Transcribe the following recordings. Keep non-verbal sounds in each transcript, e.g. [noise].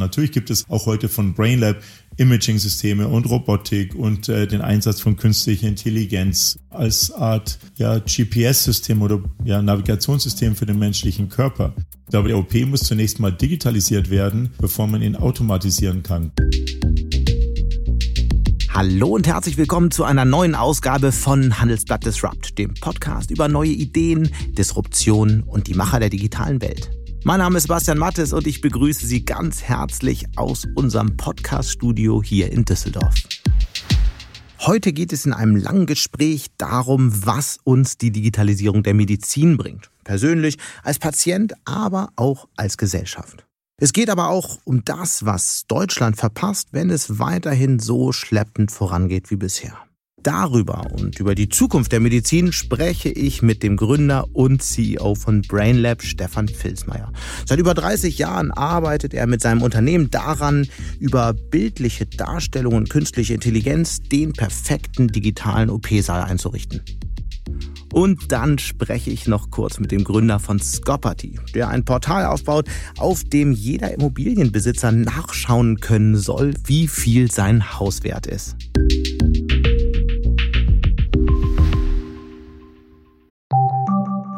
Natürlich gibt es auch heute von BrainLab Imaging-Systeme und Robotik und äh, den Einsatz von künstlicher Intelligenz als Art ja, GPS-System oder ja, Navigationssystem für den menschlichen Körper. Ich glaube, der OP muss zunächst mal digitalisiert werden, bevor man ihn automatisieren kann. Hallo und herzlich willkommen zu einer neuen Ausgabe von Handelsblatt Disrupt, dem Podcast über neue Ideen, Disruption und die Macher der digitalen Welt. Mein Name ist Sebastian Mattes und ich begrüße Sie ganz herzlich aus unserem Podcast-Studio hier in Düsseldorf. Heute geht es in einem langen Gespräch darum, was uns die Digitalisierung der Medizin bringt. Persönlich, als Patient, aber auch als Gesellschaft. Es geht aber auch um das, was Deutschland verpasst, wenn es weiterhin so schleppend vorangeht wie bisher. Darüber und über die Zukunft der Medizin spreche ich mit dem Gründer und CEO von BrainLab, Stefan Filsmeier. Seit über 30 Jahren arbeitet er mit seinem Unternehmen daran, über bildliche Darstellung und künstliche Intelligenz den perfekten digitalen OP-Saal einzurichten. Und dann spreche ich noch kurz mit dem Gründer von Scopperty, der ein Portal aufbaut, auf dem jeder Immobilienbesitzer nachschauen können soll, wie viel sein Haus wert ist.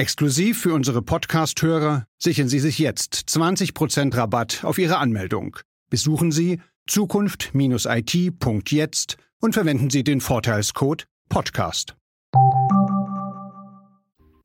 Exklusiv für unsere Podcast-Hörer sichern Sie sich jetzt 20% Rabatt auf Ihre Anmeldung. Besuchen Sie zukunft-it.jetzt und verwenden Sie den Vorteilscode Podcast.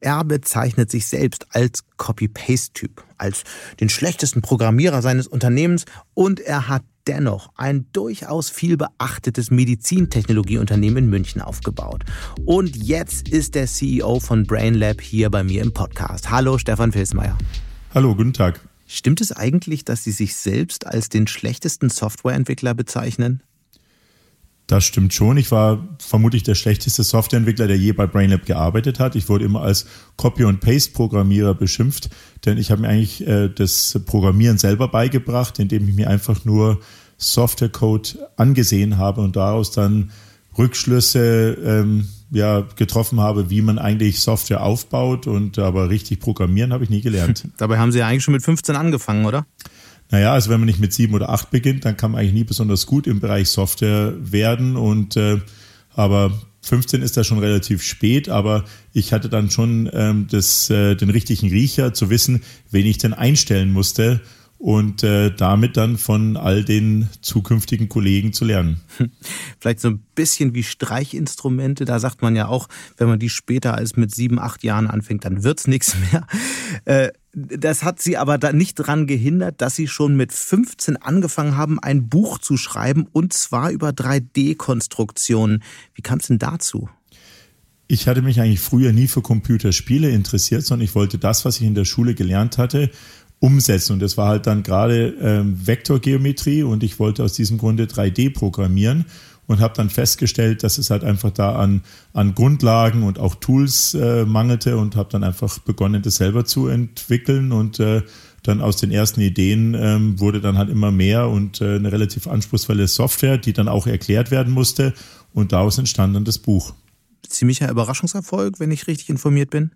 Er bezeichnet sich selbst als Copy-Paste-Typ, als den schlechtesten Programmierer seines Unternehmens und er hat dennoch ein durchaus viel beachtetes Medizintechnologieunternehmen in München aufgebaut. Und jetzt ist der CEO von BrainLab hier bei mir im Podcast. Hallo, Stefan Filsmeier. Hallo, guten Tag. Stimmt es eigentlich, dass Sie sich selbst als den schlechtesten Softwareentwickler bezeichnen? Das stimmt schon. Ich war vermutlich der schlechteste Softwareentwickler, der je bei BrainLab gearbeitet hat. Ich wurde immer als Copy- und Paste-Programmierer beschimpft, denn ich habe mir eigentlich äh, das Programmieren selber beigebracht, indem ich mir einfach nur Softwarecode angesehen habe und daraus dann Rückschlüsse ähm, ja, getroffen habe, wie man eigentlich Software aufbaut und aber richtig programmieren habe ich nie gelernt. [laughs] Dabei haben Sie ja eigentlich schon mit 15 angefangen, oder? Naja, also wenn man nicht mit sieben oder acht beginnt, dann kann man eigentlich nie besonders gut im Bereich Software werden. Und äh, aber 15 ist da schon relativ spät, aber ich hatte dann schon ähm, das, äh, den richtigen Riecher zu wissen, wen ich denn einstellen musste und äh, damit dann von all den zukünftigen Kollegen zu lernen. [laughs] Vielleicht so ein bisschen wie Streichinstrumente, da sagt man ja auch, wenn man die später als mit sieben, acht Jahren anfängt, dann wird's nichts mehr. [laughs] Äh, das hat sie aber da nicht daran gehindert, dass sie schon mit 15 angefangen haben, ein Buch zu schreiben und zwar über 3D-Konstruktionen. Wie kam es denn dazu? Ich hatte mich eigentlich früher nie für Computerspiele interessiert, sondern ich wollte das, was ich in der Schule gelernt hatte, umsetzen. Und das war halt dann gerade ähm, Vektorgeometrie und ich wollte aus diesem Grunde 3D programmieren und habe dann festgestellt, dass es halt einfach da an, an Grundlagen und auch Tools äh, mangelte und habe dann einfach begonnen, das selber zu entwickeln und äh, dann aus den ersten Ideen ähm, wurde dann halt immer mehr und äh, eine relativ anspruchsvolle Software, die dann auch erklärt werden musste und daraus entstand dann das Buch. Ziemlicher Überraschungserfolg, wenn ich richtig informiert bin.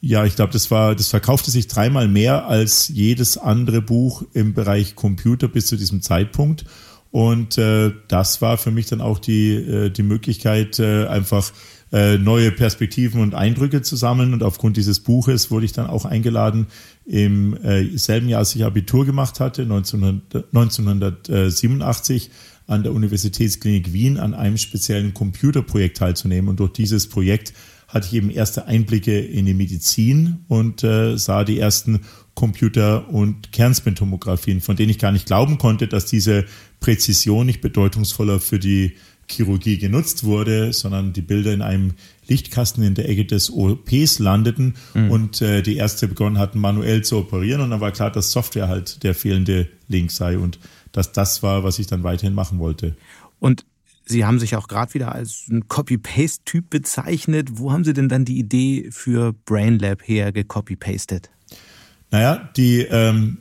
Ja, ich glaube, das war, das verkaufte sich dreimal mehr als jedes andere Buch im Bereich Computer bis zu diesem Zeitpunkt. Und äh, das war für mich dann auch die, äh, die Möglichkeit, äh, einfach äh, neue Perspektiven und Eindrücke zu sammeln. Und aufgrund dieses Buches wurde ich dann auch eingeladen, im äh, selben Jahr, als ich Abitur gemacht hatte, 1900, 1987, an der Universitätsklinik Wien an einem speziellen Computerprojekt teilzunehmen. Und durch dieses Projekt hatte ich eben erste Einblicke in die Medizin und äh, sah die ersten Computer- und Kernspintomographien, von denen ich gar nicht glauben konnte, dass diese Präzision nicht bedeutungsvoller für die Chirurgie genutzt wurde, sondern die Bilder in einem Lichtkasten in der Ecke des OPs landeten mhm. und äh, die Ärzte begonnen hatten, manuell zu operieren. Und dann war klar, dass Software halt der fehlende Link sei und dass das war, was ich dann weiterhin machen wollte. Und Sie haben sich auch gerade wieder als ein Copy-Paste-Typ bezeichnet. Wo haben Sie denn dann die Idee für BrainLab her gecopy-pastet? Naja, die, ähm,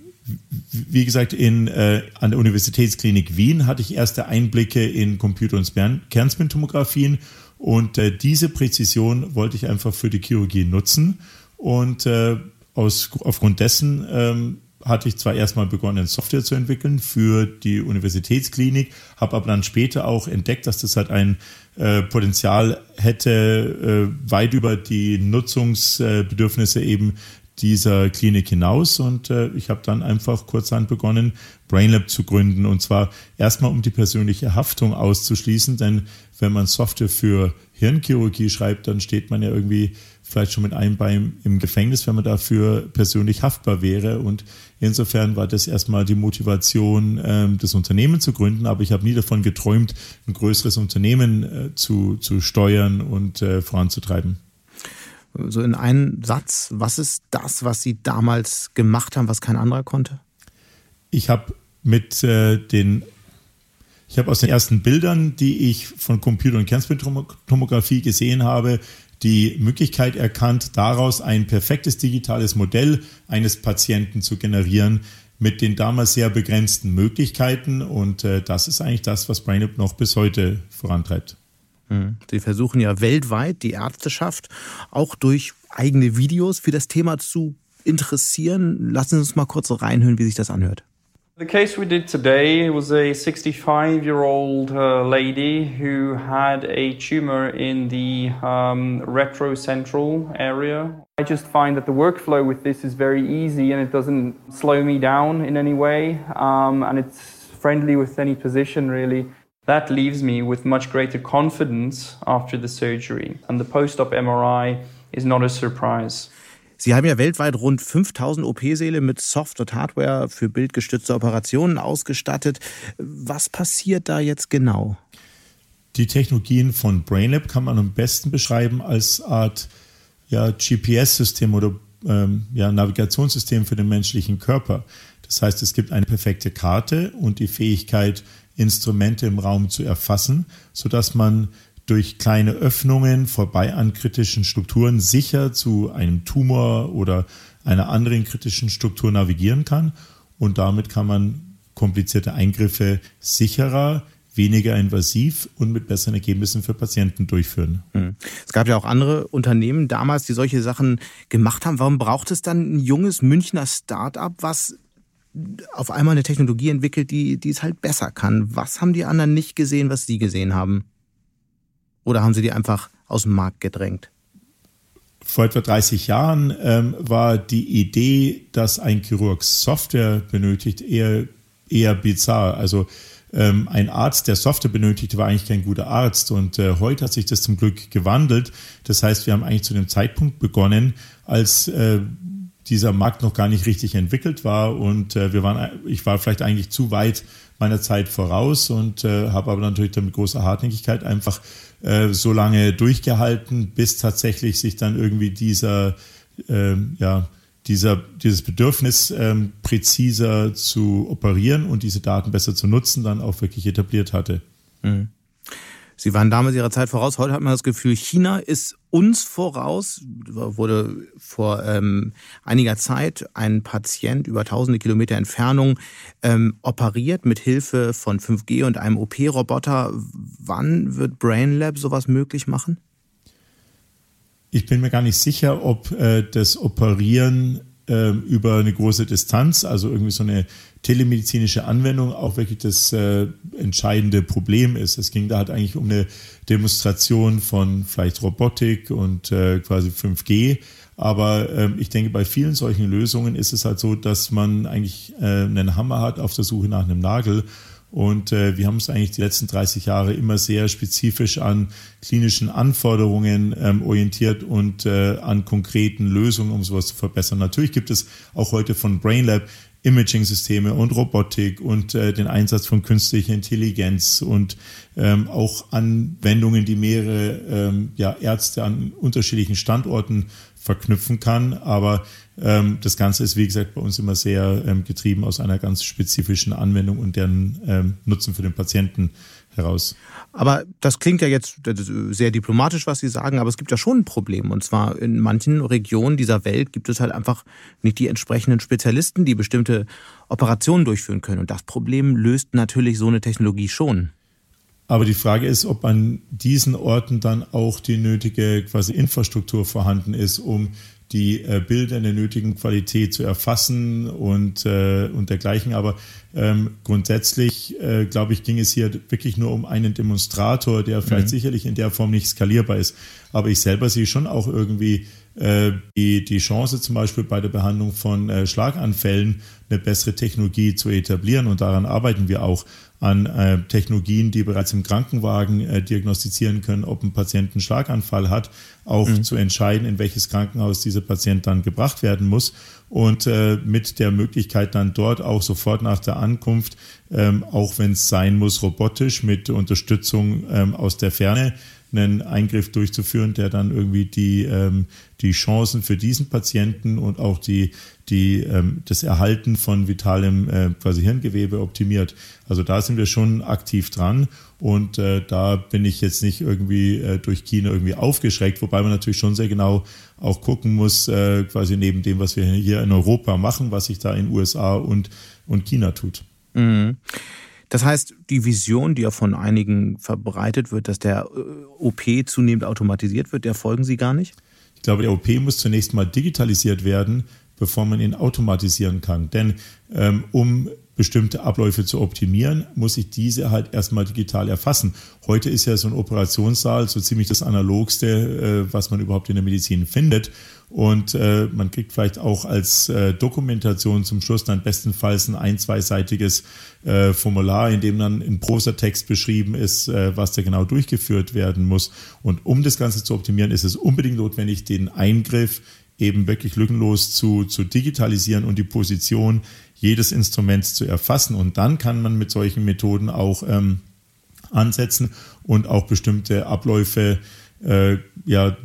wie gesagt, in, äh, an der Universitätsklinik Wien hatte ich erste Einblicke in Computer- und Kernspintomographien und äh, diese Präzision wollte ich einfach für die Chirurgie nutzen und äh, aus, aufgrund dessen ähm, hatte ich zwar erstmal begonnen, Software zu entwickeln für die Universitätsklinik, habe aber dann später auch entdeckt, dass das halt ein äh, Potenzial hätte, äh, weit über die Nutzungsbedürfnisse eben dieser Klinik hinaus. Und äh, ich habe dann einfach kurzhand begonnen, BrainLab zu gründen. Und zwar erstmal um die persönliche Haftung auszuschließen, denn wenn man Software für Hirnchirurgie schreibt, dann steht man ja irgendwie vielleicht schon mit einem Bein im Gefängnis, wenn man dafür persönlich haftbar wäre. Und insofern war das erstmal die Motivation, ähm, das Unternehmen zu gründen. Aber ich habe nie davon geträumt, ein größeres Unternehmen äh, zu, zu steuern und äh, voranzutreiben. So in einem Satz, was ist das, was Sie damals gemacht haben, was kein anderer konnte? Ich habe mit äh, den ich habe aus den ersten Bildern, die ich von Computer- und Kernspintomographie gesehen habe, die Möglichkeit erkannt, daraus ein perfektes digitales Modell eines Patienten zu generieren mit den damals sehr begrenzten Möglichkeiten. Und äh, das ist eigentlich das, was BrainUp noch bis heute vorantreibt. Hm. Sie versuchen ja weltweit die Ärzteschaft auch durch eigene Videos für das Thema zu interessieren. Lassen Sie uns mal kurz reinhören, wie sich das anhört. The case we did today was a 65 year old uh, lady who had a tumor in the um, retrocentral area. I just find that the workflow with this is very easy and it doesn't slow me down in any way, um, and it's friendly with any position really. That leaves me with much greater confidence after the surgery, and the post op MRI is not a surprise. Sie haben ja weltweit rund 5000 OP-Säle mit Soft- und Hardware für bildgestützte Operationen ausgestattet. Was passiert da jetzt genau? Die Technologien von BrainLab kann man am besten beschreiben als Art ja, GPS-System oder ähm, ja, Navigationssystem für den menschlichen Körper. Das heißt, es gibt eine perfekte Karte und die Fähigkeit, Instrumente im Raum zu erfassen, sodass man durch kleine Öffnungen vorbei an kritischen Strukturen sicher zu einem Tumor oder einer anderen kritischen Struktur navigieren kann. Und damit kann man komplizierte Eingriffe sicherer, weniger invasiv und mit besseren Ergebnissen für Patienten durchführen. Hm. Es gab ja auch andere Unternehmen damals, die solche Sachen gemacht haben. Warum braucht es dann ein junges Münchner Start-up, was auf einmal eine Technologie entwickelt, die, die es halt besser kann? Was haben die anderen nicht gesehen, was Sie gesehen haben? Oder haben Sie die einfach aus dem Markt gedrängt? Vor etwa 30 Jahren ähm, war die Idee, dass ein Chirurg Software benötigt, eher, eher bizarr. Also ähm, ein Arzt, der Software benötigte, war eigentlich kein guter Arzt. Und äh, heute hat sich das zum Glück gewandelt. Das heißt, wir haben eigentlich zu dem Zeitpunkt begonnen, als äh, dieser Markt noch gar nicht richtig entwickelt war und äh, wir waren, ich war vielleicht eigentlich zu weit meiner Zeit voraus und äh, habe aber natürlich dann mit großer Hartnäckigkeit einfach äh, so lange durchgehalten, bis tatsächlich sich dann irgendwie dieser, äh, ja, dieser, dieses Bedürfnis, ähm, präziser zu operieren und diese Daten besser zu nutzen, dann auch wirklich etabliert hatte. Mhm. Sie waren damals ihrer Zeit voraus. Heute hat man das Gefühl, China ist uns voraus. Wurde vor ähm, einiger Zeit ein Patient über tausende Kilometer Entfernung ähm, operiert mit Hilfe von 5G und einem OP-Roboter. Wann wird BrainLab sowas möglich machen? Ich bin mir gar nicht sicher, ob äh, das Operieren äh, über eine große Distanz, also irgendwie so eine telemedizinische Anwendung auch wirklich das äh, entscheidende Problem ist. Es ging da halt eigentlich um eine Demonstration von vielleicht Robotik und äh, quasi 5G. Aber ähm, ich denke, bei vielen solchen Lösungen ist es halt so, dass man eigentlich äh, einen Hammer hat auf der Suche nach einem Nagel. Und äh, wir haben uns eigentlich die letzten 30 Jahre immer sehr spezifisch an klinischen Anforderungen ähm, orientiert und äh, an konkreten Lösungen, um sowas zu verbessern. Natürlich gibt es auch heute von BrainLab Imaging-Systeme und Robotik und äh, den Einsatz von künstlicher Intelligenz und ähm, auch Anwendungen, die mehrere ähm, ja, Ärzte an unterschiedlichen Standorten verknüpfen kann. Aber ähm, das Ganze ist, wie gesagt, bei uns immer sehr ähm, getrieben aus einer ganz spezifischen Anwendung und deren ähm, Nutzen für den Patienten heraus. Aber das klingt ja jetzt sehr diplomatisch, was Sie sagen, aber es gibt ja schon ein Problem. Und zwar in manchen Regionen dieser Welt gibt es halt einfach nicht die entsprechenden Spezialisten, die bestimmte Operationen durchführen können. Und das Problem löst natürlich so eine Technologie schon. Aber die Frage ist, ob an diesen Orten dann auch die nötige quasi Infrastruktur vorhanden ist, um die äh, Bilder in der nötigen Qualität zu erfassen und, äh, und dergleichen. Aber ähm, grundsätzlich, äh, glaube ich, ging es hier wirklich nur um einen Demonstrator, der vielleicht mhm. sicherlich in der Form nicht skalierbar ist. Aber ich selber sehe schon auch irgendwie die, die Chance, zum Beispiel bei der Behandlung von äh, Schlaganfällen eine bessere Technologie zu etablieren. Und daran arbeiten wir auch an äh, Technologien, die bereits im Krankenwagen äh, diagnostizieren können, ob ein Patient einen Schlaganfall hat, auch mhm. zu entscheiden, in welches Krankenhaus dieser Patient dann gebracht werden muss und äh, mit der Möglichkeit dann dort auch sofort nach der Ankunft, ähm, auch wenn es sein muss, robotisch mit Unterstützung ähm, aus der Ferne einen Eingriff durchzuführen, der dann irgendwie die, ähm, die Chancen für diesen Patienten und auch die, die, ähm, das Erhalten von vitalem äh, quasi Hirngewebe optimiert. Also da sind wir schon aktiv dran und äh, da bin ich jetzt nicht irgendwie äh, durch China irgendwie aufgeschreckt, wobei man natürlich schon sehr genau auch gucken muss, äh, quasi neben dem, was wir hier in Europa machen, was sich da in USA und, und China tut. Mhm. Das heißt, die Vision, die ja von einigen verbreitet wird, dass der äh, OP zunehmend automatisiert wird, der folgen Sie gar nicht? Ich glaube, der OP muss zunächst mal digitalisiert werden, bevor man ihn automatisieren kann. Denn ähm, um bestimmte Abläufe zu optimieren, muss ich diese halt erstmal digital erfassen. Heute ist ja so ein Operationssaal so ziemlich das Analogste, äh, was man überhaupt in der Medizin findet. Und äh, man kriegt vielleicht auch als äh, Dokumentation zum Schluss dann bestenfalls ein ein-, zweiseitiges äh, Formular, in dem dann in Prosatext beschrieben ist, äh, was da genau durchgeführt werden muss. Und um das Ganze zu optimieren, ist es unbedingt notwendig, den Eingriff eben wirklich lückenlos zu, zu digitalisieren und die Position jedes Instruments zu erfassen. Und dann kann man mit solchen Methoden auch ähm, ansetzen und auch bestimmte Abläufe äh, ja,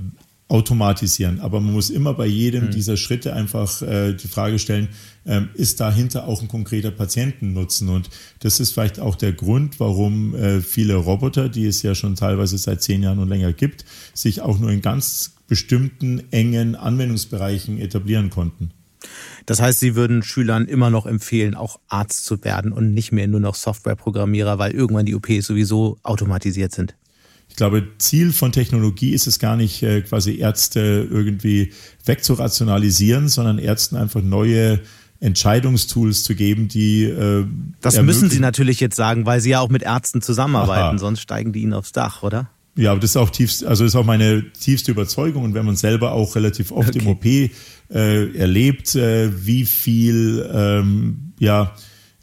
automatisieren. Aber man muss immer bei jedem mhm. dieser Schritte einfach äh, die Frage stellen, ähm, ist dahinter auch ein konkreter Patientennutzen? Und das ist vielleicht auch der Grund, warum äh, viele Roboter, die es ja schon teilweise seit zehn Jahren und länger gibt, sich auch nur in ganz bestimmten engen Anwendungsbereichen etablieren konnten. Das heißt, Sie würden Schülern immer noch empfehlen, auch Arzt zu werden und nicht mehr nur noch Softwareprogrammierer, weil irgendwann die OPs sowieso automatisiert sind. Ich glaube, Ziel von Technologie ist es gar nicht, äh, quasi Ärzte irgendwie wegzurationalisieren, sondern Ärzten einfach neue Entscheidungstools zu geben, die. Äh, das müssen Sie natürlich jetzt sagen, weil Sie ja auch mit Ärzten zusammenarbeiten, Aha. sonst steigen die Ihnen aufs Dach, oder? Ja, aber das ist auch tiefst, also ist auch meine tiefste Überzeugung. Und wenn man selber auch relativ oft okay. im OP äh, erlebt, äh, wie viel ähm, ja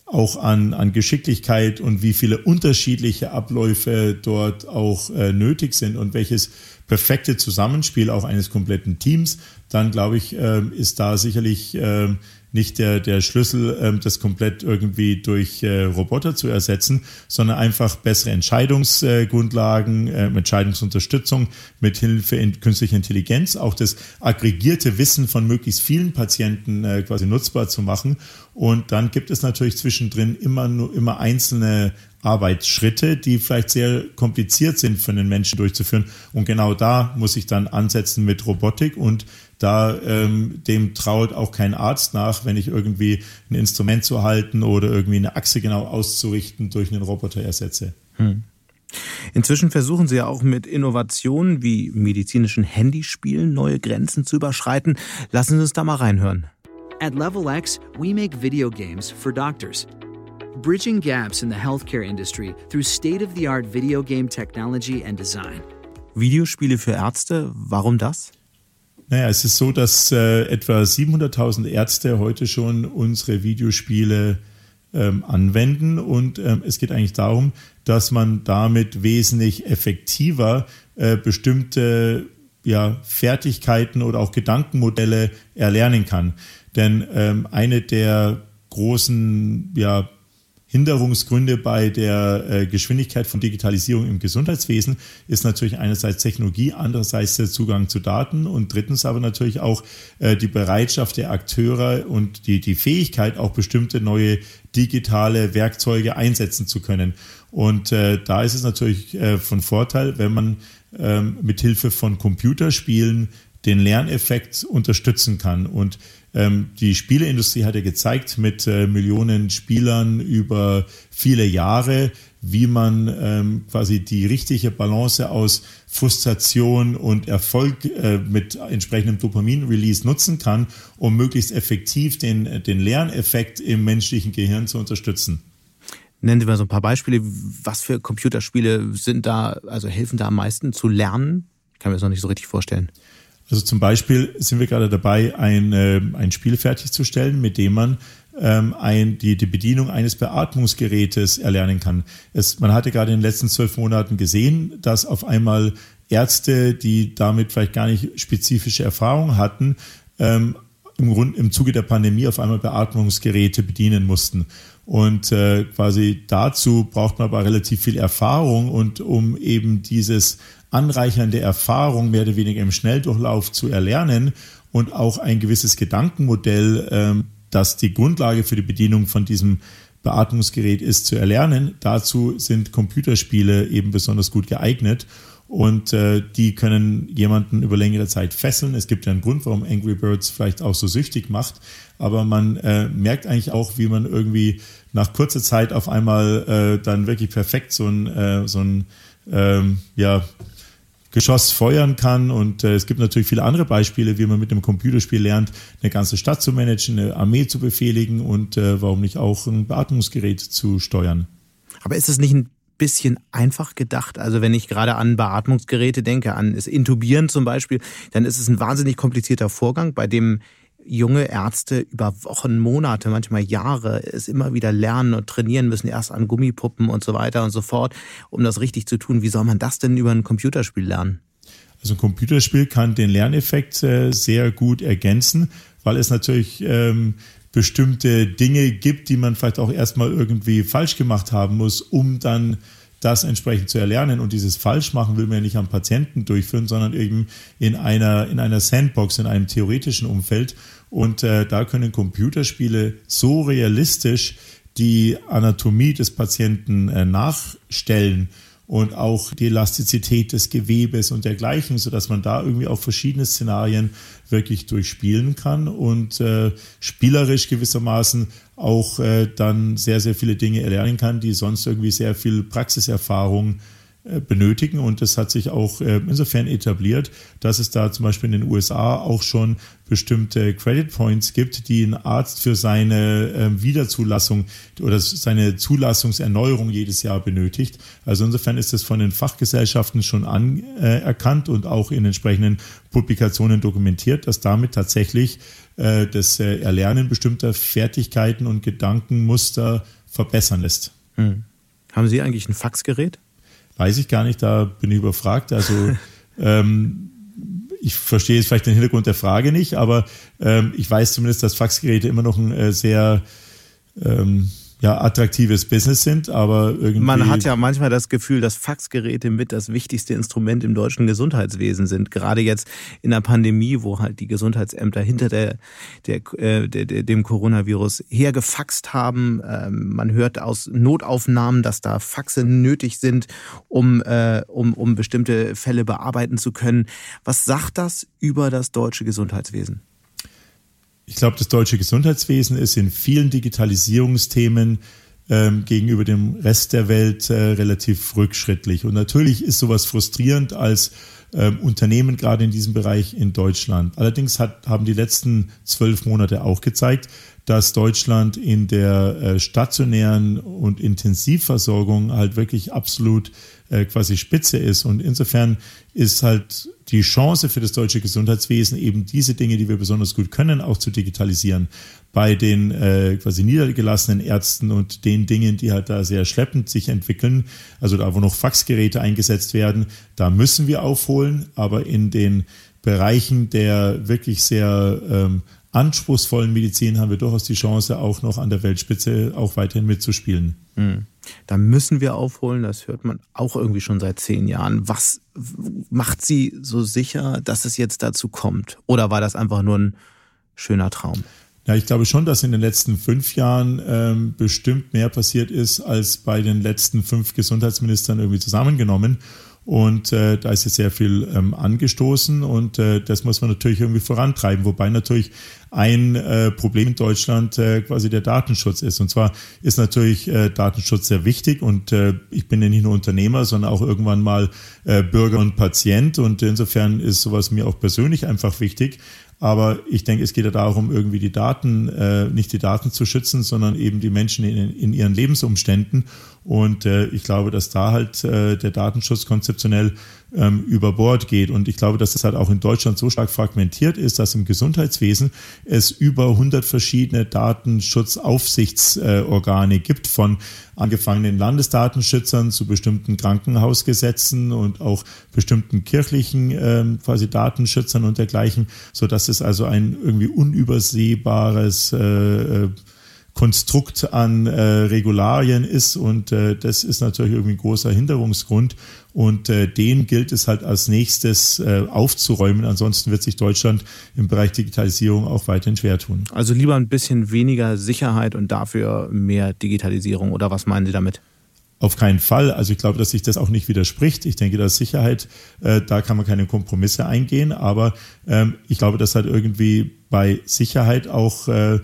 auch an, an Geschicklichkeit und wie viele unterschiedliche Abläufe dort auch äh, nötig sind und welches perfekte Zusammenspiel auch eines kompletten Teams, dann glaube ich, äh, ist da sicherlich äh, nicht der, der Schlüssel, ähm, das komplett irgendwie durch äh, Roboter zu ersetzen, sondern einfach bessere Entscheidungsgrundlagen, äh, Entscheidungsunterstützung mit Hilfe in künstlicher Intelligenz, auch das aggregierte Wissen von möglichst vielen Patienten äh, quasi nutzbar zu machen. Und dann gibt es natürlich zwischendrin immer nur immer einzelne Arbeitsschritte, die vielleicht sehr kompliziert sind für einen Menschen durchzuführen. Und genau da muss ich dann ansetzen mit Robotik und da ähm, dem traut auch kein Arzt nach, wenn ich irgendwie ein Instrument zu halten oder irgendwie eine Achse genau auszurichten durch einen Roboter ersetze. Hm. Inzwischen versuchen Sie ja auch mit Innovationen wie medizinischen Handyspielen neue Grenzen zu überschreiten. Lassen Sie uns da mal reinhören. At Level X, we make video games for doctors. Bridging gaps in the healthcare industry through state-of-the-art video game technology and design. Videospiele für Ärzte, warum das? Naja, es ist so, dass äh, etwa 700.000 Ärzte heute schon unsere Videospiele ähm, anwenden und ähm, es geht eigentlich darum, dass man damit wesentlich effektiver äh, bestimmte ja, Fertigkeiten oder auch Gedankenmodelle erlernen kann. Denn ähm, eine der großen ja, Hinderungsgründe bei der äh, Geschwindigkeit von Digitalisierung im Gesundheitswesen ist natürlich einerseits Technologie, andererseits der Zugang zu Daten und drittens aber natürlich auch äh, die Bereitschaft der Akteure und die, die Fähigkeit, auch bestimmte neue digitale Werkzeuge einsetzen zu können. Und äh, da ist es natürlich äh, von Vorteil, wenn man ähm, mit von Computerspielen den Lerneffekt unterstützen kann. Und die Spieleindustrie hat ja gezeigt mit äh, Millionen Spielern über viele Jahre, wie man ähm, quasi die richtige Balance aus Frustration und Erfolg äh, mit entsprechendem Dopamin-Release nutzen kann, um möglichst effektiv den, den Lerneffekt im menschlichen Gehirn zu unterstützen. Nennen Sie mal so ein paar Beispiele. Was für Computerspiele sind da, also helfen da am meisten zu lernen? Ich kann mir das noch nicht so richtig vorstellen. Also zum Beispiel sind wir gerade dabei, ein, äh, ein Spiel fertigzustellen, mit dem man ähm, ein, die, die Bedienung eines Beatmungsgerätes erlernen kann. Es, man hatte gerade in den letzten zwölf Monaten gesehen, dass auf einmal Ärzte, die damit vielleicht gar nicht spezifische Erfahrungen hatten, ähm, im Grund im Zuge der Pandemie auf einmal Beatmungsgeräte bedienen mussten. Und äh, quasi dazu braucht man aber relativ viel Erfahrung und um eben dieses anreichernde Erfahrung mehr oder weniger im Schnelldurchlauf zu erlernen und auch ein gewisses Gedankenmodell, ähm, das die Grundlage für die Bedienung von diesem Beatmungsgerät ist, zu erlernen. Dazu sind Computerspiele eben besonders gut geeignet und äh, die können jemanden über längere Zeit fesseln. Es gibt ja einen Grund, warum Angry Birds vielleicht auch so süchtig macht, aber man äh, merkt eigentlich auch, wie man irgendwie nach kurzer Zeit auf einmal äh, dann wirklich perfekt so ein, äh, so ein ähm, ja, Geschoss feuern kann. Und äh, es gibt natürlich viele andere Beispiele, wie man mit einem Computerspiel lernt, eine ganze Stadt zu managen, eine Armee zu befehligen und äh, warum nicht auch ein Beatmungsgerät zu steuern. Aber ist es nicht ein bisschen einfach gedacht. Also wenn ich gerade an Beatmungsgeräte denke, an das Intubieren zum Beispiel, dann ist es ein wahnsinnig komplizierter Vorgang, bei dem junge Ärzte über Wochen, Monate, manchmal Jahre es immer wieder lernen und trainieren müssen, erst an Gummipuppen und so weiter und so fort, um das richtig zu tun. Wie soll man das denn über ein Computerspiel lernen? Also ein Computerspiel kann den Lerneffekt äh, sehr gut ergänzen, weil es natürlich ähm, bestimmte Dinge gibt, die man vielleicht auch erstmal irgendwie falsch gemacht haben muss, um dann das entsprechend zu erlernen. Und dieses Falschmachen will man ja nicht am Patienten durchführen, sondern eben in einer, in einer Sandbox, in einem theoretischen Umfeld. Und äh, da können Computerspiele so realistisch die Anatomie des Patienten äh, nachstellen und auch die Elastizität des Gewebes und dergleichen, so dass man da irgendwie auch verschiedene Szenarien wirklich durchspielen kann und äh, spielerisch gewissermaßen auch äh, dann sehr, sehr viele Dinge erlernen kann, die sonst irgendwie sehr viel Praxiserfahrung äh, benötigen. Und das hat sich auch äh, insofern etabliert, dass es da zum Beispiel in den USA auch schon bestimmte Credit Points gibt, die ein Arzt für seine ähm, Wiederzulassung oder seine Zulassungserneuerung jedes Jahr benötigt. Also insofern ist das von den Fachgesellschaften schon anerkannt und auch in entsprechenden Publikationen dokumentiert, dass damit tatsächlich das Erlernen bestimmter Fertigkeiten und Gedankenmuster verbessern lässt. Hm. Haben Sie eigentlich ein Faxgerät? Weiß ich gar nicht, da bin ich überfragt. Also [laughs] ähm, ich verstehe jetzt vielleicht den Hintergrund der Frage nicht, aber ähm, ich weiß zumindest, dass Faxgeräte immer noch ein äh, sehr ähm, ja, attraktives Business sind, aber irgendwie. Man hat ja manchmal das Gefühl, dass Faxgeräte mit das wichtigste Instrument im deutschen Gesundheitswesen sind. Gerade jetzt in der Pandemie, wo halt die Gesundheitsämter hinter der, der, äh, der, der dem Coronavirus hergefaxt haben. Ähm, man hört aus Notaufnahmen, dass da Faxe nötig sind, um, äh, um, um bestimmte Fälle bearbeiten zu können. Was sagt das über das deutsche Gesundheitswesen? Ich glaube, das deutsche Gesundheitswesen ist in vielen Digitalisierungsthemen ähm, gegenüber dem Rest der Welt äh, relativ rückschrittlich. Und natürlich ist sowas frustrierend als ähm, Unternehmen gerade in diesem Bereich in Deutschland. Allerdings hat, haben die letzten zwölf Monate auch gezeigt, dass Deutschland in der äh, stationären und Intensivversorgung halt wirklich absolut äh, quasi Spitze ist. Und insofern ist halt die Chance für das deutsche Gesundheitswesen, eben diese Dinge, die wir besonders gut können, auch zu digitalisieren. Bei den äh, quasi niedergelassenen Ärzten und den Dingen, die halt da sehr schleppend sich entwickeln, also da, wo noch Faxgeräte eingesetzt werden, da müssen wir aufholen. Aber in den Bereichen der wirklich sehr ähm, anspruchsvollen Medizin haben wir durchaus die Chance, auch noch an der Weltspitze auch weiterhin mitzuspielen. Mhm. Da müssen wir aufholen, das hört man auch irgendwie schon seit zehn Jahren. Was macht Sie so sicher, dass es jetzt dazu kommt? Oder war das einfach nur ein schöner Traum? Ja, ich glaube schon, dass in den letzten fünf Jahren ähm, bestimmt mehr passiert ist als bei den letzten fünf Gesundheitsministern irgendwie zusammengenommen. Und äh, da ist jetzt sehr viel ähm, angestoßen und äh, das muss man natürlich irgendwie vorantreiben. Wobei natürlich ein äh, Problem in Deutschland äh, quasi der Datenschutz ist. Und zwar ist natürlich äh, Datenschutz sehr wichtig und äh, ich bin ja nicht nur Unternehmer, sondern auch irgendwann mal äh, Bürger und Patient. Und insofern ist sowas mir auch persönlich einfach wichtig. Aber ich denke, es geht ja darum, irgendwie die Daten, äh, nicht die Daten zu schützen, sondern eben die Menschen in, in ihren Lebensumständen. Und äh, ich glaube, dass da halt äh, der Datenschutz konzeptionell ähm, über Bord geht. Und ich glaube, dass das halt auch in Deutschland so stark fragmentiert ist, dass im Gesundheitswesen es über 100 verschiedene Datenschutzaufsichtsorgane gibt, von angefangenen Landesdatenschützern zu bestimmten Krankenhausgesetzen und auch bestimmten kirchlichen ähm, quasi Datenschützern und dergleichen, so dass es also ein irgendwie unübersehbares äh, äh Konstrukt an äh, Regularien ist und äh, das ist natürlich irgendwie ein großer Hinderungsgrund und äh, den gilt es halt als nächstes äh, aufzuräumen. Ansonsten wird sich Deutschland im Bereich Digitalisierung auch weiterhin schwer tun. Also lieber ein bisschen weniger Sicherheit und dafür mehr Digitalisierung oder was meinen Sie damit? Auf keinen Fall. Also ich glaube, dass sich das auch nicht widerspricht. Ich denke, dass Sicherheit, äh, da kann man keine Kompromisse eingehen. Aber ähm, ich glaube, dass halt irgendwie bei Sicherheit auch äh,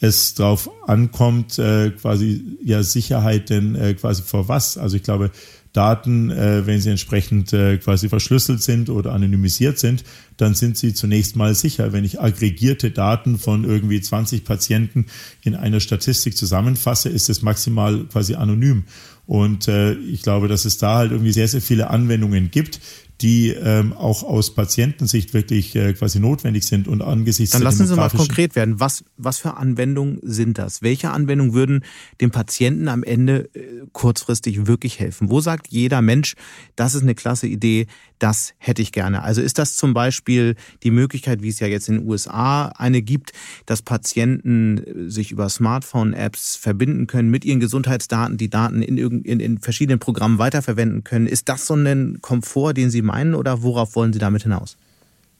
es drauf ankommt, äh, quasi ja Sicherheit denn äh, quasi vor was. Also ich glaube, Daten, äh, wenn sie entsprechend äh, quasi verschlüsselt sind oder anonymisiert sind, dann sind sie zunächst mal sicher. Wenn ich aggregierte Daten von irgendwie 20 Patienten in einer Statistik zusammenfasse, ist es maximal quasi anonym. Und äh, ich glaube, dass es da halt irgendwie sehr, sehr viele Anwendungen gibt, die ähm, auch aus Patientensicht wirklich äh, quasi notwendig sind und angesichts Dann lassen Sie mal konkret werden. Was, was für Anwendungen sind das? Welche Anwendungen würden dem Patienten am Ende äh, kurzfristig wirklich helfen? Wo sagt jeder Mensch, das ist eine klasse Idee, das hätte ich gerne? Also ist das zum Beispiel die Möglichkeit, wie es ja jetzt in den USA eine gibt, dass Patienten äh, sich über Smartphone-Apps verbinden können mit ihren Gesundheitsdaten, die Daten in, in, in verschiedenen Programmen weiterverwenden können? Ist das so ein Komfort, den Sie meinen oder worauf wollen Sie damit hinaus?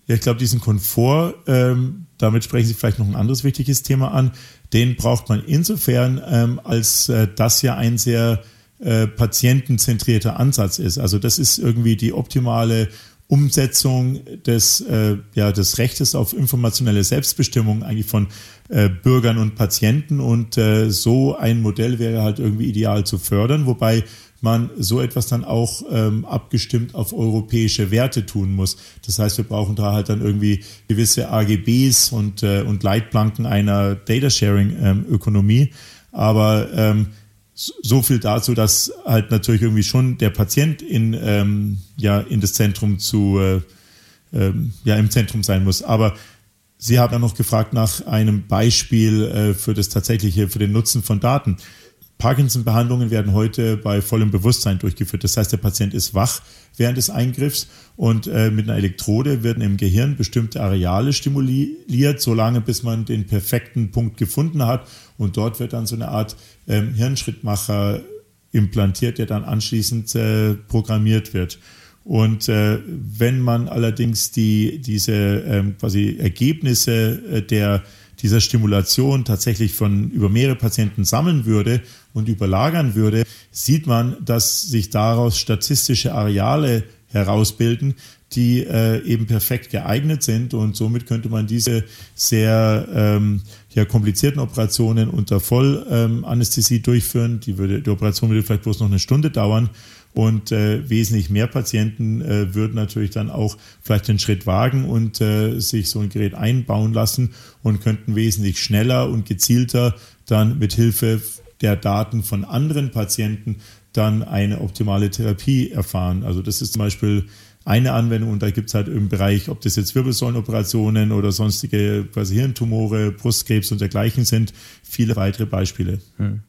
Ja, ich glaube, diesen Komfort, ähm, damit sprechen Sie vielleicht noch ein anderes wichtiges Thema an, den braucht man insofern, ähm, als äh, das ja ein sehr äh, patientenzentrierter Ansatz ist. Also das ist irgendwie die optimale Umsetzung des, äh, ja, des Rechtes auf informationelle Selbstbestimmung eigentlich von äh, Bürgern und Patienten. Und äh, so ein Modell wäre halt irgendwie ideal zu fördern, wobei man so etwas dann auch ähm, abgestimmt auf europäische Werte tun muss. Das heißt, wir brauchen da halt dann irgendwie gewisse AGBs und, äh, und Leitplanken einer Data-Sharing-Ökonomie. Ähm, Aber ähm, so viel dazu, dass halt natürlich irgendwie schon der Patient in, ähm, ja, in das Zentrum zu, äh, ähm, ja, im Zentrum sein muss. Aber Sie haben ja noch gefragt nach einem Beispiel äh, für das tatsächliche, für den Nutzen von Daten. Parkinson-Behandlungen werden heute bei vollem Bewusstsein durchgeführt. Das heißt, der Patient ist wach während des Eingriffs und äh, mit einer Elektrode werden im Gehirn bestimmte Areale stimuliert, solange bis man den perfekten Punkt gefunden hat. Und dort wird dann so eine Art ähm, Hirnschrittmacher implantiert, der dann anschließend äh, programmiert wird. Und äh, wenn man allerdings die, diese ähm, quasi Ergebnisse äh, der dieser Stimulation tatsächlich von über mehrere Patienten sammeln würde und überlagern würde, sieht man, dass sich daraus statistische Areale herausbilden, die äh, eben perfekt geeignet sind und somit könnte man diese sehr ähm, ja, komplizierten Operationen unter Vollanästhesie ähm, durchführen. Die, würde, die Operation würde vielleicht bloß noch eine Stunde dauern und äh, wesentlich mehr Patienten äh, würden natürlich dann auch vielleicht den Schritt wagen und äh, sich so ein Gerät einbauen lassen und könnten wesentlich schneller und gezielter dann mit Hilfe der Daten von anderen Patienten dann eine optimale Therapie erfahren. Also das ist zum Beispiel eine Anwendung und da gibt es halt im Bereich, ob das jetzt Wirbelsäulenoperationen oder sonstige quasi Hirntumore, Brustkrebs und dergleichen sind, viele weitere Beispiele. Hm.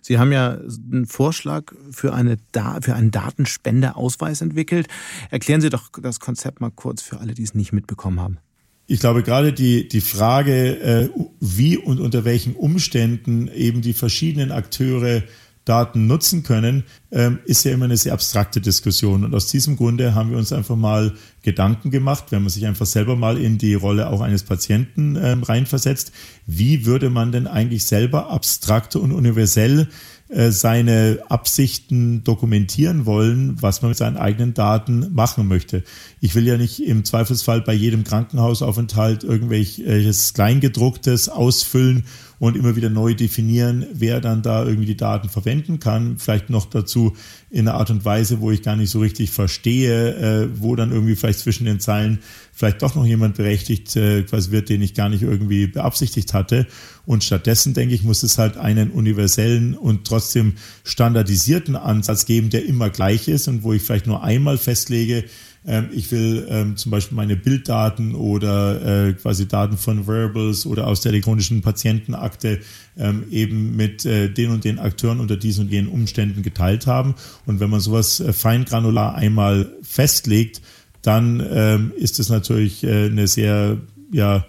Sie haben ja einen Vorschlag für, eine da für einen Datenspendeausweis entwickelt. Erklären Sie doch das Konzept mal kurz für alle, die es nicht mitbekommen haben. ich glaube, gerade die, die Frage, äh, wie und unter welchen Umständen eben die verschiedenen Akteure Daten nutzen können, ähm, ist ja immer eine sehr abstrakte Diskussion. Und aus diesem Grunde haben wir uns einfach mal Gedanken gemacht, wenn man sich einfach selber mal in die Rolle auch eines Patienten ähm, reinversetzt, wie würde man denn eigentlich selber abstrakt und universell äh, seine Absichten dokumentieren wollen, was man mit seinen eigenen Daten machen möchte. Ich will ja nicht im Zweifelsfall bei jedem Krankenhausaufenthalt irgendwelches Kleingedrucktes ausfüllen und immer wieder neu definieren, wer dann da irgendwie die Daten verwenden kann. Vielleicht noch dazu in einer Art und Weise, wo ich gar nicht so richtig verstehe, äh, wo dann irgendwie vielleicht zwischen den Zeilen vielleicht doch noch jemand berechtigt äh, quasi wird, den ich gar nicht irgendwie beabsichtigt hatte. Und stattdessen, denke ich, muss es halt einen universellen und trotzdem standardisierten Ansatz geben, der immer gleich ist und wo ich vielleicht nur einmal festlege, ähm, ich will ähm, zum Beispiel meine Bilddaten oder äh, quasi Daten von Wearables oder aus der elektronischen Patientenakte ähm, eben mit äh, den und den Akteuren unter diesen und jenen Umständen geteilt haben. Und wenn man sowas äh, feingranular einmal festlegt, dann ähm, ist es natürlich äh, eine sehr, ja,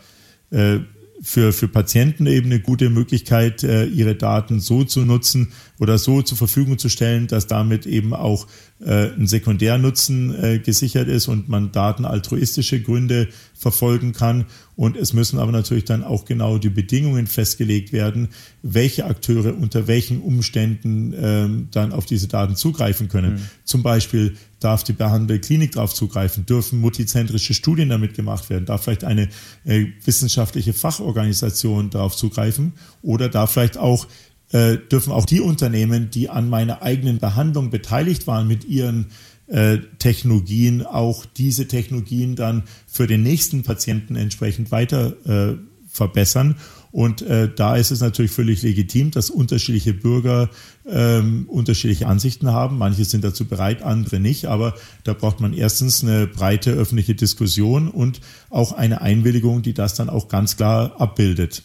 äh, für, für Patienten eben eine gute Möglichkeit, äh, ihre Daten so zu nutzen oder so zur Verfügung zu stellen, dass damit eben auch äh, ein Sekundärnutzen äh, gesichert ist und man Daten altruistische Gründe verfolgen kann. Und es müssen aber natürlich dann auch genau die Bedingungen festgelegt werden, welche Akteure unter welchen Umständen ähm, dann auf diese Daten zugreifen können. Mhm. Zum Beispiel darf die behandelte Klinik darauf zugreifen, dürfen multizentrische Studien damit gemacht werden, darf vielleicht eine äh, wissenschaftliche Fachorganisation darauf zugreifen oder darf vielleicht auch äh, dürfen auch die Unternehmen, die an meiner eigenen Behandlung beteiligt waren mit ihren Technologien, auch diese Technologien dann für den nächsten Patienten entsprechend weiter äh, verbessern. Und äh, da ist es natürlich völlig legitim, dass unterschiedliche Bürger ähm, unterschiedliche Ansichten haben. Manche sind dazu bereit, andere nicht. Aber da braucht man erstens eine breite öffentliche Diskussion und auch eine Einwilligung, die das dann auch ganz klar abbildet.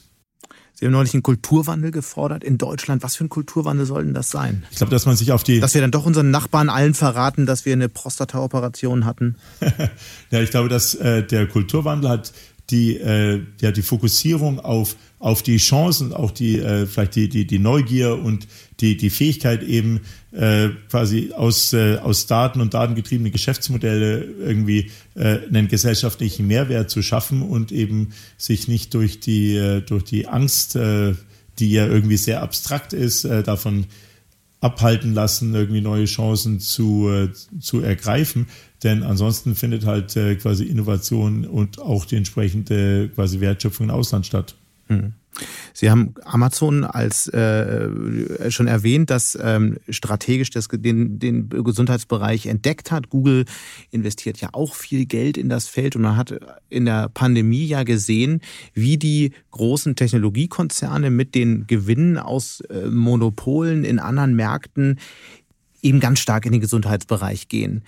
Sie haben neulich einen Kulturwandel gefordert in Deutschland. Was für ein Kulturwandel soll denn das sein? Ich glaube, dass man sich auf die. Dass wir dann doch unseren Nachbarn allen verraten, dass wir eine Prostata-Operation hatten. [laughs] ja, ich glaube, dass äh, der Kulturwandel hat die, äh, ja, die Fokussierung auf, auf die Chancen, auch die, äh, vielleicht die, die, die Neugier und die, die Fähigkeit eben äh, quasi aus, äh, aus Daten und datengetriebene Geschäftsmodelle irgendwie äh, einen gesellschaftlichen Mehrwert zu schaffen und eben sich nicht durch die, äh, durch die Angst, äh, die ja irgendwie sehr abstrakt ist, äh, davon abhalten lassen, irgendwie neue Chancen zu, äh, zu ergreifen. Denn ansonsten findet halt äh, quasi Innovation und auch die entsprechende quasi Wertschöpfung im Ausland statt. Hm. Sie haben Amazon als äh, schon erwähnt, dass ähm, strategisch das, den, den Gesundheitsbereich entdeckt hat. Google investiert ja auch viel Geld in das Feld und man hat in der Pandemie ja gesehen, wie die großen Technologiekonzerne mit den Gewinnen aus äh, Monopolen in anderen Märkten eben ganz stark in den Gesundheitsbereich gehen.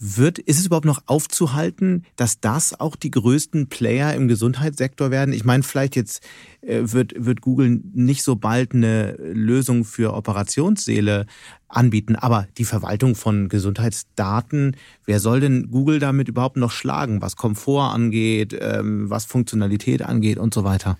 Wird, ist es überhaupt noch aufzuhalten, dass das auch die größten Player im Gesundheitssektor werden? Ich meine, vielleicht jetzt äh, wird, wird Google nicht so bald eine Lösung für Operationssäle anbieten, aber die Verwaltung von Gesundheitsdaten, wer soll denn Google damit überhaupt noch schlagen, was Komfort angeht, ähm, was Funktionalität angeht und so weiter?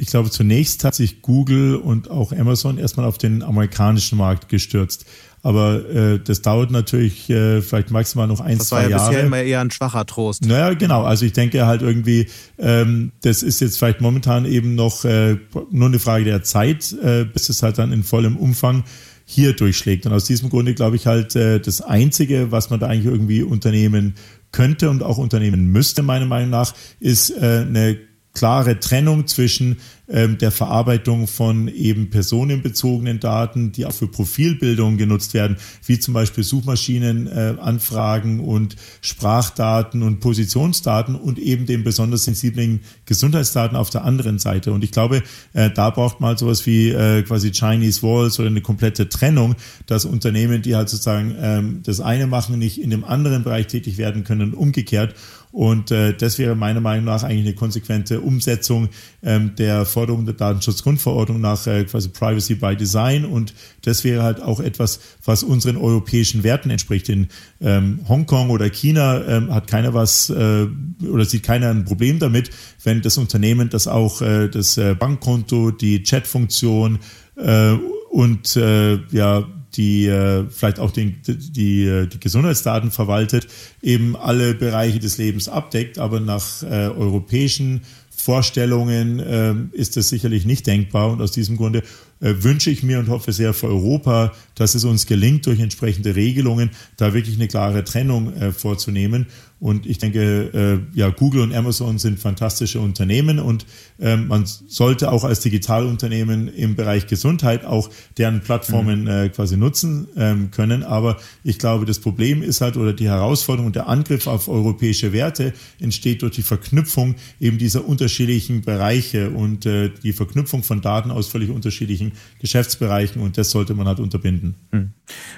Ich glaube, zunächst hat sich Google und auch Amazon erstmal auf den amerikanischen Markt gestürzt. Aber äh, das dauert natürlich äh, vielleicht maximal noch ein, das zwei Jahre. Das war ja bisher immer eher ein schwacher Trost. Naja, genau. Also ich denke halt irgendwie, ähm, das ist jetzt vielleicht momentan eben noch äh, nur eine Frage der Zeit, äh, bis es halt dann in vollem Umfang hier durchschlägt. Und aus diesem Grunde glaube ich halt, äh, das Einzige, was man da eigentlich irgendwie unternehmen könnte und auch unternehmen müsste, meiner Meinung nach, ist äh, eine klare Trennung zwischen ähm, der Verarbeitung von eben personenbezogenen Daten, die auch für Profilbildung genutzt werden, wie zum Beispiel Suchmaschinenanfragen äh, und Sprachdaten und Positionsdaten und eben den besonders sensiblen Gesundheitsdaten auf der anderen Seite. Und ich glaube, äh, da braucht man halt sowas wie äh, quasi Chinese Walls oder eine komplette Trennung, dass Unternehmen, die halt sozusagen ähm, das eine machen, nicht in dem anderen Bereich tätig werden können, umgekehrt. Und äh, das wäre meiner Meinung nach eigentlich eine konsequente Umsetzung ähm, der Anforderungen der Datenschutzgrundverordnung nach äh, quasi Privacy by Design und das wäre halt auch etwas, was unseren europäischen Werten entspricht. In ähm, Hongkong oder China ähm, hat keiner was äh, oder sieht keiner ein Problem damit, wenn das Unternehmen das auch äh, das äh, Bankkonto, die Chatfunktion äh, und äh, ja die äh, vielleicht auch den, die, äh, die Gesundheitsdaten verwaltet, eben alle Bereiche des Lebens abdeckt, aber nach äh, europäischen Vorstellungen äh, ist das sicherlich nicht denkbar. Und aus diesem Grunde äh, wünsche ich mir und hoffe sehr für Europa, dass es uns gelingt, durch entsprechende Regelungen da wirklich eine klare Trennung äh, vorzunehmen. Und ich denke, äh, ja, Google und Amazon sind fantastische Unternehmen und ähm, man sollte auch als Digitalunternehmen im Bereich Gesundheit auch deren Plattformen mhm. äh, quasi nutzen ähm, können. Aber ich glaube, das Problem ist halt oder die Herausforderung und der Angriff auf europäische Werte entsteht durch die Verknüpfung eben dieser unterschiedlichen Bereiche und äh, die Verknüpfung von Daten aus völlig unterschiedlichen Geschäftsbereichen und das sollte man halt unterbinden. Mhm.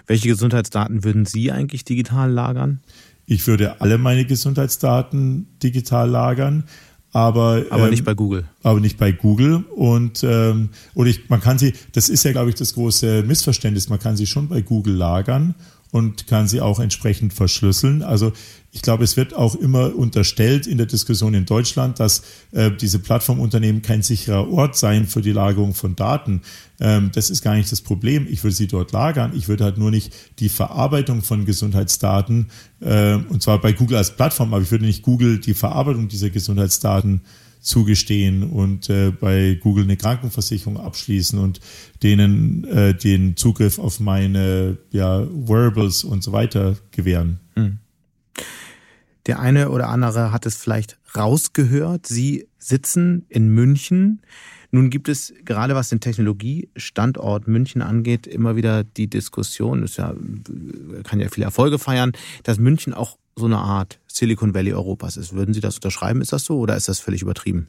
Welche Gesundheitsdaten würden Sie eigentlich digital lagern? Ich würde alle meine Gesundheitsdaten digital lagern. Aber, aber ähm, nicht bei Google. Aber nicht bei Google. Und ähm, oder ich, man kann sie, das ist ja, glaube ich, das große Missverständnis, man kann sie schon bei Google lagern und kann sie auch entsprechend verschlüsseln. Also ich glaube, es wird auch immer unterstellt in der Diskussion in Deutschland, dass äh, diese Plattformunternehmen kein sicherer Ort seien für die Lagerung von Daten. Ähm, das ist gar nicht das Problem. Ich würde sie dort lagern. Ich würde halt nur nicht die Verarbeitung von Gesundheitsdaten, äh, und zwar bei Google als Plattform, aber ich würde nicht Google die Verarbeitung dieser Gesundheitsdaten zugestehen und äh, bei Google eine Krankenversicherung abschließen und denen äh, den Zugriff auf meine ja, Wearables und so weiter gewähren. Mhm. Der eine oder andere hat es vielleicht rausgehört. Sie sitzen in München. Nun gibt es gerade was den Technologiestandort München angeht, immer wieder die Diskussion, das ja, kann ja viele Erfolge feiern, dass München auch so eine Art Silicon Valley Europas ist. Würden Sie das unterschreiben? Ist das so oder ist das völlig übertrieben?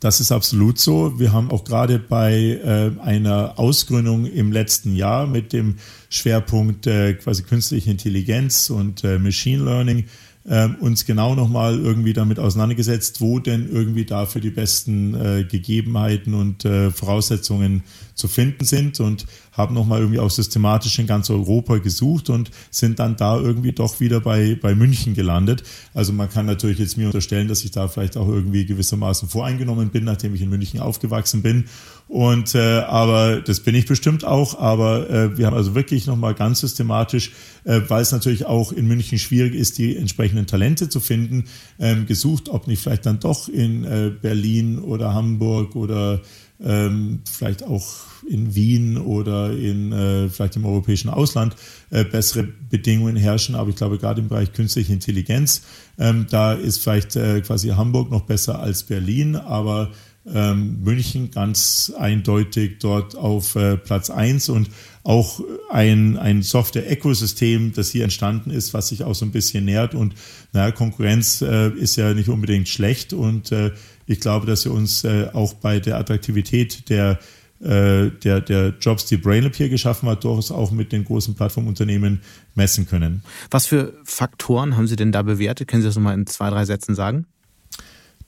Das ist absolut so. Wir haben auch gerade bei äh, einer Ausgründung im letzten Jahr mit dem Schwerpunkt äh, quasi künstliche Intelligenz und äh, Machine Learning äh, uns genau nochmal irgendwie damit auseinandergesetzt, wo denn irgendwie dafür die besten äh, Gegebenheiten und äh, Voraussetzungen zu finden sind und haben nochmal irgendwie auch systematisch in ganz Europa gesucht und sind dann da irgendwie doch wieder bei, bei München gelandet. Also man kann natürlich jetzt mir unterstellen, dass ich da vielleicht auch irgendwie gewissermaßen voreingenommen bin, nachdem ich in München aufgewachsen bin. Und äh, aber das bin ich bestimmt auch. Aber äh, wir haben also wirklich nochmal ganz systematisch, äh, weil es natürlich auch in München schwierig ist, die entsprechenden Talente zu finden, ähm, gesucht, ob nicht vielleicht dann doch in äh, Berlin oder Hamburg oder ähm, vielleicht auch in Wien oder in äh, vielleicht im europäischen Ausland äh, bessere Bedingungen herrschen. Aber ich glaube, gerade im Bereich künstliche Intelligenz, ähm, da ist vielleicht äh, quasi Hamburg noch besser als Berlin, aber ähm, München ganz eindeutig dort auf äh, Platz eins und auch ein, ein Software-Ökosystem, das hier entstanden ist, was sich auch so ein bisschen nährt. Und naja, Konkurrenz äh, ist ja nicht unbedingt schlecht und äh, ich glaube, dass wir uns äh, auch bei der Attraktivität der, äh, der, der Jobs, die Brainlab hier geschaffen hat, durchaus auch mit den großen Plattformunternehmen messen können. Was für Faktoren haben Sie denn da bewertet? Können Sie das nochmal in zwei, drei Sätzen sagen?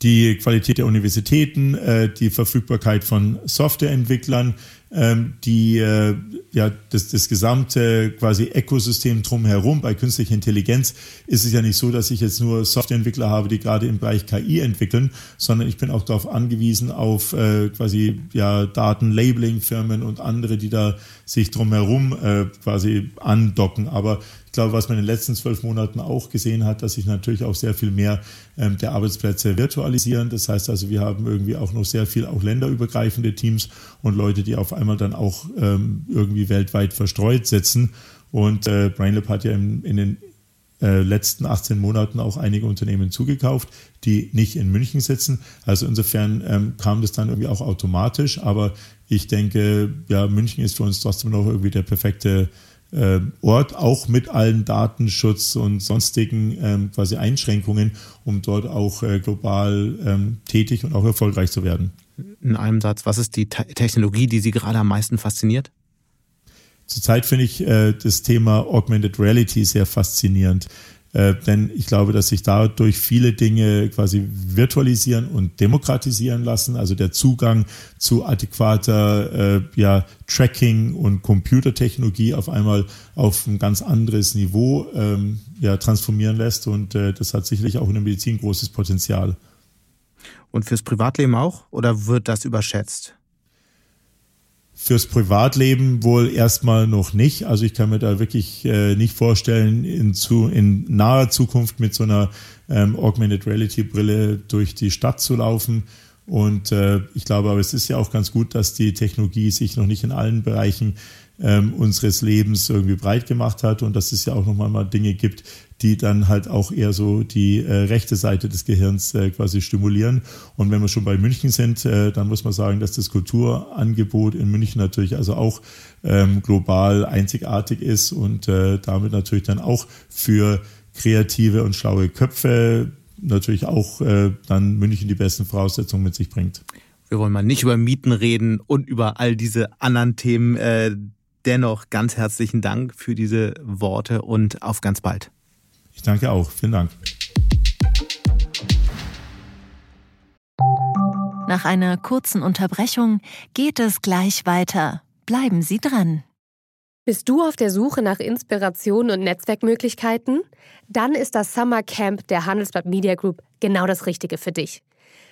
Die Qualität der Universitäten, äh, die Verfügbarkeit von Softwareentwicklern, ähm, die äh, ja das, das gesamte quasi Ökosystem drumherum bei künstlicher Intelligenz ist es ja nicht so, dass ich jetzt nur Softwareentwickler habe, die gerade im Bereich KI entwickeln, sondern ich bin auch darauf angewiesen auf äh, quasi ja Datenlabeling-Firmen und andere, die da sich drumherum äh, quasi andocken. Aber ich glaube, was man in den letzten zwölf Monaten auch gesehen hat, dass sich natürlich auch sehr viel mehr ähm, der Arbeitsplätze virtualisieren. Das heißt also, wir haben irgendwie auch noch sehr viel auch länderübergreifende Teams und Leute, die auf einmal dann auch ähm, irgendwie weltweit verstreut sitzen. Und äh, BrainLab hat ja in, in den äh, letzten 18 Monaten auch einige Unternehmen zugekauft, die nicht in München sitzen. Also insofern ähm, kam das dann irgendwie auch automatisch. Aber ich denke, ja, München ist für uns trotzdem noch irgendwie der perfekte äh, Ort, auch mit allen Datenschutz und sonstigen ähm, quasi Einschränkungen, um dort auch äh, global ähm, tätig und auch erfolgreich zu werden. In einem Satz, was ist die Te Technologie, die Sie gerade am meisten fasziniert? Zurzeit finde ich äh, das Thema Augmented Reality sehr faszinierend. Äh, denn ich glaube, dass sich dadurch viele Dinge quasi virtualisieren und demokratisieren lassen. Also der Zugang zu adäquater äh, ja, Tracking und Computertechnologie auf einmal auf ein ganz anderes Niveau ähm, ja, transformieren lässt. Und äh, das hat sicherlich auch in der Medizin großes Potenzial. Und fürs Privatleben auch? Oder wird das überschätzt? Fürs Privatleben wohl erstmal noch nicht. Also ich kann mir da wirklich äh, nicht vorstellen, in, zu, in naher Zukunft mit so einer ähm, Augmented Reality Brille durch die Stadt zu laufen. Und äh, ich glaube aber, es ist ja auch ganz gut, dass die Technologie sich noch nicht in allen Bereichen ähm, unseres Lebens irgendwie breit gemacht hat und dass es ja auch nochmal mal Dinge gibt, die dann halt auch eher so die äh, rechte Seite des Gehirns äh, quasi stimulieren. Und wenn wir schon bei München sind, äh, dann muss man sagen, dass das Kulturangebot in München natürlich also auch ähm, global einzigartig ist und äh, damit natürlich dann auch für kreative und schlaue Köpfe natürlich auch äh, dann München die besten Voraussetzungen mit sich bringt. Wir wollen mal nicht über Mieten reden und über all diese anderen Themen. Dennoch ganz herzlichen Dank für diese Worte und auf ganz bald. Ich danke auch. Vielen Dank. Nach einer kurzen Unterbrechung geht es gleich weiter. Bleiben Sie dran. Bist du auf der Suche nach Inspiration und Netzwerkmöglichkeiten? Dann ist das Summer Camp der Handelsblatt Media Group genau das Richtige für dich.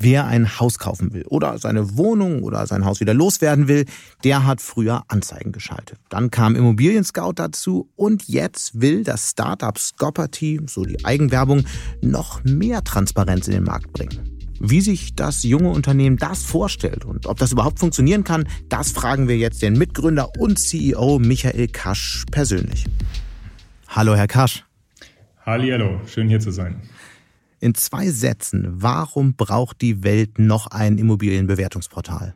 Wer ein Haus kaufen will oder seine Wohnung oder sein Haus wieder loswerden will, der hat früher Anzeigen geschaltet. Dann kam Immobilien Scout dazu und jetzt will das Startup Scopperty, so die Eigenwerbung, noch mehr Transparenz in den Markt bringen. Wie sich das junge Unternehmen das vorstellt und ob das überhaupt funktionieren kann, das fragen wir jetzt den Mitgründer und CEO Michael Kasch persönlich. Hallo, Herr Kasch. Hallo, schön hier zu sein. In zwei Sätzen, warum braucht die Welt noch ein Immobilienbewertungsportal?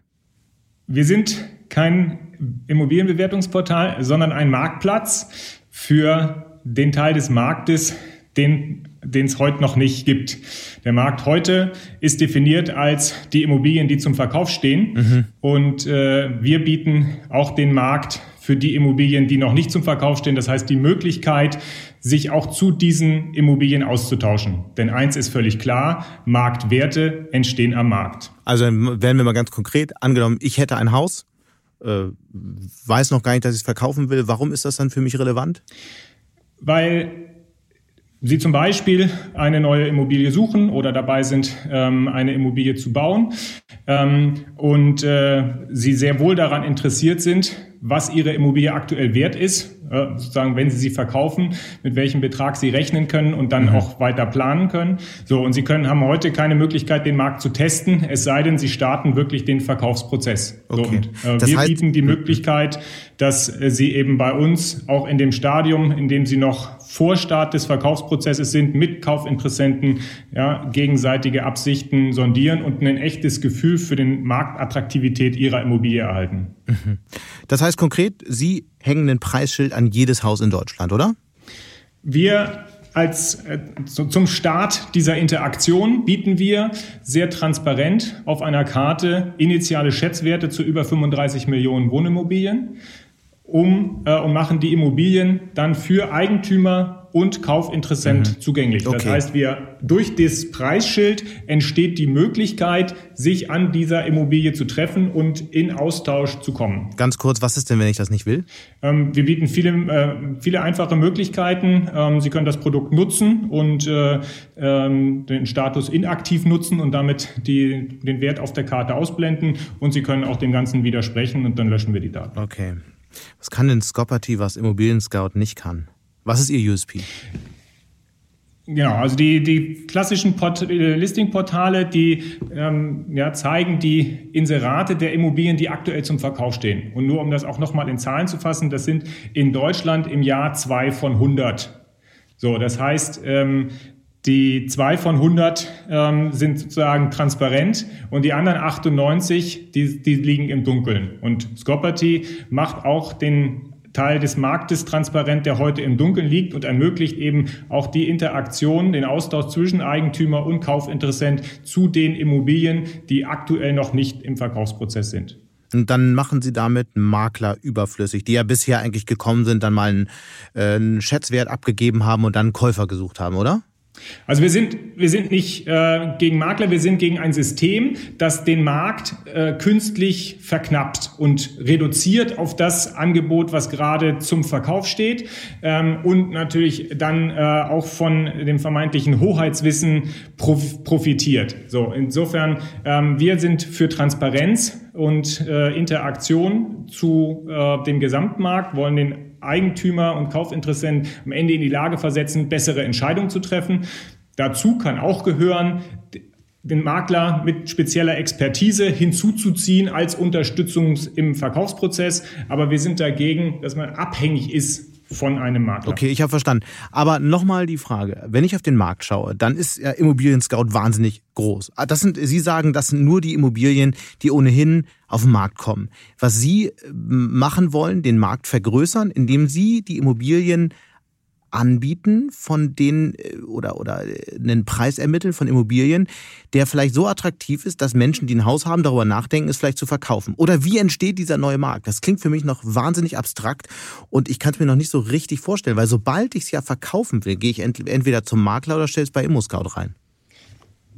Wir sind kein Immobilienbewertungsportal, sondern ein Marktplatz für den Teil des Marktes, den den es heute noch nicht gibt. Der Markt heute ist definiert als die Immobilien, die zum Verkauf stehen. Mhm. Und äh, wir bieten auch den Markt für die Immobilien, die noch nicht zum Verkauf stehen. Das heißt, die Möglichkeit, sich auch zu diesen Immobilien auszutauschen. Denn eins ist völlig klar, Marktwerte entstehen am Markt. Also werden wir mal ganz konkret, angenommen, ich hätte ein Haus, äh, weiß noch gar nicht, dass ich es verkaufen will. Warum ist das dann für mich relevant? Weil Sie zum Beispiel eine neue Immobilie suchen oder dabei sind, ähm, eine Immobilie zu bauen ähm, und äh, Sie sehr wohl daran interessiert sind, was Ihre Immobilie aktuell wert ist, äh, sozusagen, wenn Sie sie verkaufen, mit welchem Betrag Sie rechnen können und dann mhm. auch weiter planen können. So, und Sie können, haben heute keine Möglichkeit, den Markt zu testen, es sei denn, Sie starten wirklich den Verkaufsprozess. Okay. So, und, äh, wir heißt, bieten die Möglichkeit, dass äh, Sie eben bei uns auch in dem Stadium, in dem Sie noch vor Start des Verkaufsprozesses sind, mit Kaufinteressenten ja, gegenseitige Absichten sondieren und ein echtes Gefühl für den Marktattraktivität Ihrer Immobilie erhalten. Mhm. Das heißt konkret, Sie hängen ein Preisschild an jedes Haus in Deutschland, oder? Wir als äh, zum Start dieser Interaktion bieten wir sehr transparent auf einer Karte initiale Schätzwerte zu über 35 Millionen Wohnimmobilien um äh, und machen die Immobilien dann für Eigentümer und Kaufinteressent mhm. zugänglich. Okay. Das heißt, wir durch das Preisschild entsteht die Möglichkeit, sich an dieser Immobilie zu treffen und in Austausch zu kommen. Ganz kurz, was ist denn, wenn ich das nicht will? Ähm, wir bieten viele, äh, viele einfache Möglichkeiten. Ähm, Sie können das Produkt nutzen und äh, ähm, den Status inaktiv nutzen und damit die, den Wert auf der Karte ausblenden. Und Sie können auch dem Ganzen widersprechen und dann löschen wir die Daten. Okay. Was kann denn Scopperty, was Immobilien Scout nicht kann? Was ist Ihr USP? Genau, also die, die klassischen äh, Listing-Portale, die ähm, ja, zeigen die Inserate der Immobilien, die aktuell zum Verkauf stehen. Und nur um das auch nochmal in Zahlen zu fassen, das sind in Deutschland im Jahr zwei von 100. So, das heißt, ähm, die zwei von 100 ähm, sind sozusagen transparent und die anderen 98, die, die liegen im Dunkeln. Und Scopperty macht auch den Teil des Marktes transparent, der heute im Dunkeln liegt und ermöglicht eben auch die Interaktion, den Austausch zwischen Eigentümer und Kaufinteressent zu den Immobilien, die aktuell noch nicht im Verkaufsprozess sind. Und dann machen sie damit Makler überflüssig, die ja bisher eigentlich gekommen sind, dann mal einen, äh, einen Schätzwert abgegeben haben und dann einen Käufer gesucht haben, oder? Also wir sind, wir sind nicht äh, gegen Makler, wir sind gegen ein System, das den Markt äh, künstlich verknappt und reduziert auf das Angebot, was gerade zum Verkauf steht ähm, und natürlich dann äh, auch von dem vermeintlichen Hoheitswissen prof profitiert. So, insofern, ähm, wir sind für Transparenz und äh, Interaktion zu äh, dem Gesamtmarkt, wollen den Eigentümer und Kaufinteressenten am Ende in die Lage versetzen, bessere Entscheidungen zu treffen. Dazu kann auch gehören, den Makler mit spezieller Expertise hinzuzuziehen als Unterstützung im Verkaufsprozess. Aber wir sind dagegen, dass man abhängig ist von einem Makler. Okay, ich habe verstanden. Aber nochmal die Frage, wenn ich auf den Markt schaue, dann ist ja Immobilien Scout wahnsinnig groß. Ah, das sind, Sie sagen, das sind nur die Immobilien, die ohnehin auf den Markt kommen. Was Sie äh, machen wollen, den Markt vergrößern, indem Sie die Immobilien anbieten von denen äh, oder, oder äh, einen Preis ermitteln von Immobilien, der vielleicht so attraktiv ist, dass Menschen, die ein Haus haben, darüber nachdenken, es vielleicht zu verkaufen? Oder wie entsteht dieser neue Markt? Das klingt für mich noch wahnsinnig abstrakt und ich kann es mir noch nicht so richtig vorstellen, weil sobald ich es ja verkaufen will, gehe ich entweder zum Makler oder stelle es bei ImmoScout rein.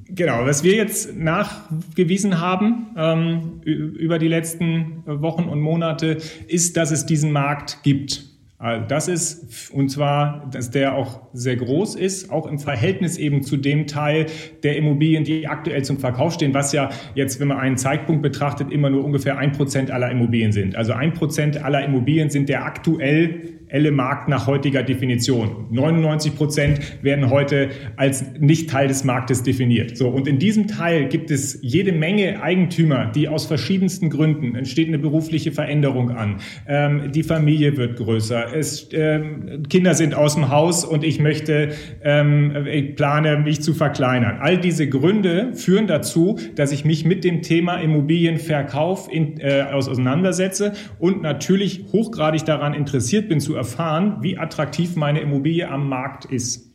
Genau, was wir jetzt nachgewiesen haben ähm, über die letzten Wochen und Monate, ist, dass es diesen Markt gibt. Also das ist, und zwar, dass der auch sehr groß ist, auch im Verhältnis eben zu dem Teil der Immobilien, die aktuell zum Verkauf stehen, was ja jetzt, wenn man einen Zeitpunkt betrachtet, immer nur ungefähr ein Prozent aller Immobilien sind. Also ein Prozent aller Immobilien sind der aktuell Markt nach heutiger Definition. 99 Prozent werden heute als nicht Teil des Marktes definiert. So. Und in diesem Teil gibt es jede Menge Eigentümer, die aus verschiedensten Gründen entsteht eine berufliche Veränderung an. Ähm, die Familie wird größer. Es, ähm, Kinder sind aus dem Haus und ich möchte, ähm, ich plane mich zu verkleinern. All diese Gründe führen dazu, dass ich mich mit dem Thema Immobilienverkauf in, äh, auseinandersetze und natürlich hochgradig daran interessiert bin zu erfahren, wie attraktiv meine Immobilie am Markt ist.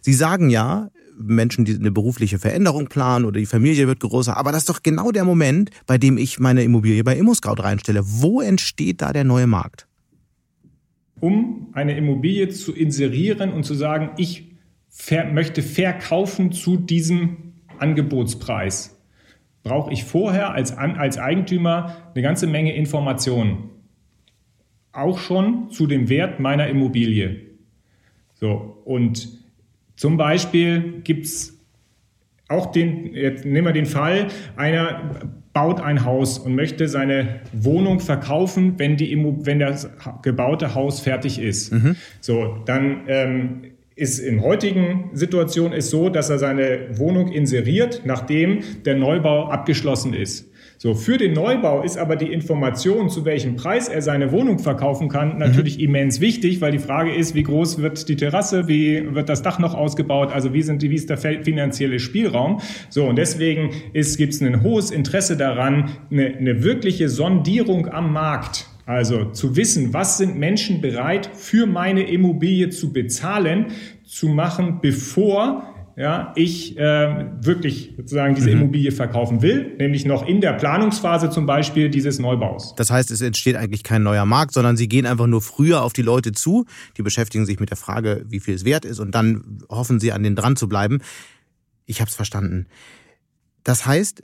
Sie sagen ja, Menschen, die eine berufliche Veränderung planen oder die Familie wird größer. Aber das ist doch genau der Moment, bei dem ich meine Immobilie bei ImmoScout reinstelle. Wo entsteht da der neue Markt? Um eine Immobilie zu inserieren und zu sagen, ich ver möchte verkaufen zu diesem Angebotspreis, brauche ich vorher als, als Eigentümer eine ganze Menge Informationen auch schon zu dem Wert meiner Immobilie. So, und zum Beispiel gibt es auch den, jetzt nehmen wir den Fall, einer baut ein Haus und möchte seine Wohnung verkaufen, wenn, die Immo wenn das gebaute Haus fertig ist. Mhm. So, dann ähm, ist in heutigen Situation ist so, dass er seine Wohnung inseriert, nachdem der Neubau abgeschlossen ist. So, für den Neubau ist aber die Information, zu welchem Preis er seine Wohnung verkaufen kann, natürlich mhm. immens wichtig, weil die Frage ist, wie groß wird die Terrasse, wie wird das Dach noch ausgebaut, also wie, sind, wie ist der finanzielle Spielraum. So, und deswegen gibt es ein hohes Interesse daran, eine, eine wirkliche Sondierung am Markt also zu wissen, was sind Menschen bereit für meine Immobilie zu bezahlen, zu machen, bevor ja, ich äh, wirklich sozusagen diese mhm. Immobilie verkaufen will, nämlich noch in der Planungsphase zum Beispiel dieses Neubaus. Das heißt, es entsteht eigentlich kein neuer Markt, sondern Sie gehen einfach nur früher auf die Leute zu, die beschäftigen sich mit der Frage, wie viel es wert ist und dann hoffen sie an den dran zu bleiben. Ich habe es verstanden. Das heißt,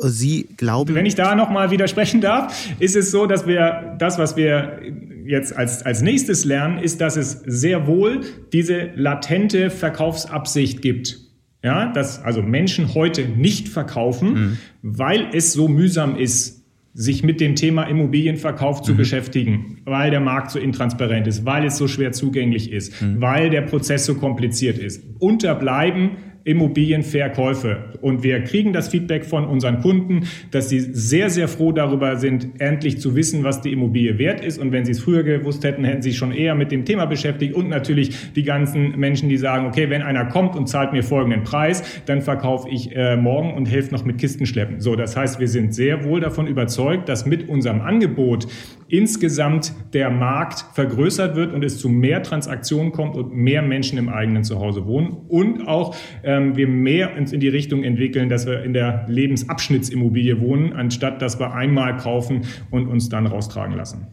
Sie glauben. Wenn ich da nochmal widersprechen darf, ist es so, dass wir das, was wir jetzt als, als nächstes lernen, ist, dass es sehr wohl diese latente Verkaufsabsicht gibt. Ja, dass also Menschen heute nicht verkaufen, mhm. weil es so mühsam ist, sich mit dem Thema Immobilienverkauf zu mhm. beschäftigen, weil der Markt so intransparent ist, weil es so schwer zugänglich ist, mhm. weil der Prozess so kompliziert ist. Unterbleiben Immobilienverkäufe. Und wir kriegen das Feedback von unseren Kunden, dass sie sehr, sehr froh darüber sind, endlich zu wissen, was die Immobilie wert ist. Und wenn sie es früher gewusst hätten, hätten sie sich schon eher mit dem Thema beschäftigt. Und natürlich die ganzen Menschen, die sagen, okay, wenn einer kommt und zahlt mir folgenden Preis, dann verkaufe ich äh, morgen und helfe noch mit Kisten schleppen. So, das heißt, wir sind sehr wohl davon überzeugt, dass mit unserem Angebot insgesamt der Markt vergrößert wird und es zu mehr Transaktionen kommt und mehr Menschen im eigenen Zuhause wohnen und auch ähm, wir mehr uns in die Richtung entwickeln, dass wir in der Lebensabschnittsimmobilie wohnen, anstatt dass wir einmal kaufen und uns dann raustragen lassen.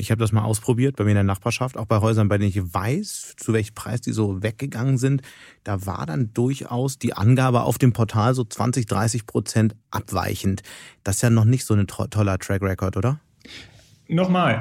Ich habe das mal ausprobiert bei mir in der Nachbarschaft, auch bei Häusern, bei denen ich weiß, zu welchem Preis die so weggegangen sind. Da war dann durchaus die Angabe auf dem Portal so 20, 30 Prozent abweichend. Das ist ja noch nicht so ein toller Track Record, oder? Nochmal,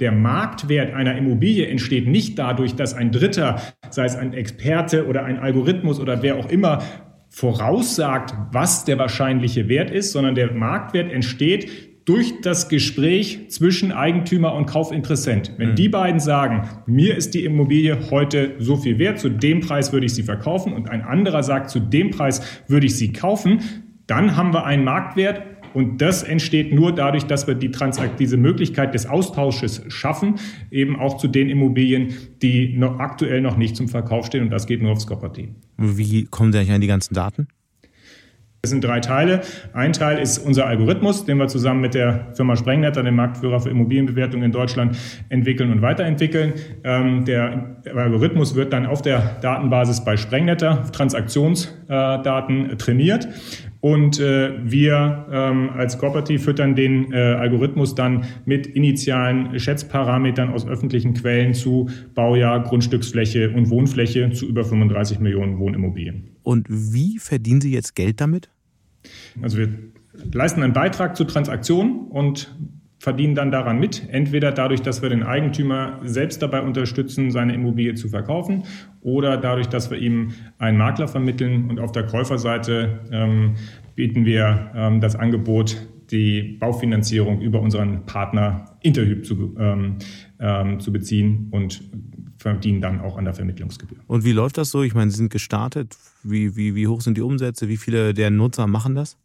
der Marktwert einer Immobilie entsteht nicht dadurch, dass ein Dritter, sei es ein Experte oder ein Algorithmus oder wer auch immer, voraussagt, was der wahrscheinliche Wert ist, sondern der Marktwert entsteht durch das Gespräch zwischen Eigentümer und Kaufinteressent. Wenn mhm. die beiden sagen, mir ist die Immobilie heute so viel wert, zu dem Preis würde ich sie verkaufen und ein anderer sagt, zu dem Preis würde ich sie kaufen, dann haben wir einen Marktwert und das entsteht nur dadurch, dass wir die Transakt diese Möglichkeit des Austausches schaffen, eben auch zu den Immobilien, die noch aktuell noch nicht zum Verkauf stehen. Und das geht nur aufs Copper-Team. Wie kommen Sie eigentlich an die ganzen Daten? Das sind drei Teile. Ein Teil ist unser Algorithmus, den wir zusammen mit der Firma Sprengnetter, dem Marktführer für Immobilienbewertung in Deutschland, entwickeln und weiterentwickeln. Ähm, der Algorithmus wird dann auf der Datenbasis bei Sprengnetter Transaktionsdaten äh, trainiert. Und äh, wir ähm, als Cooperative füttern den äh, Algorithmus dann mit initialen Schätzparametern aus öffentlichen Quellen zu Baujahr, Grundstücksfläche und Wohnfläche zu über 35 Millionen Wohnimmobilien. Und wie verdienen Sie jetzt Geld damit? Also wir leisten einen Beitrag zur Transaktion und verdienen dann daran mit. Entweder dadurch, dass wir den Eigentümer selbst dabei unterstützen, seine Immobilie zu verkaufen oder dadurch, dass wir ihm einen Makler vermitteln. Und auf der Käuferseite ähm, bieten wir ähm, das Angebot, die Baufinanzierung über unseren Partner Interhyp zu, ähm, ähm, zu beziehen und verdienen dann auch an der Vermittlungsgebühr. Und wie läuft das so? Ich meine, Sie sind gestartet. Wie, wie, wie hoch sind die Umsätze? Wie viele der Nutzer machen das?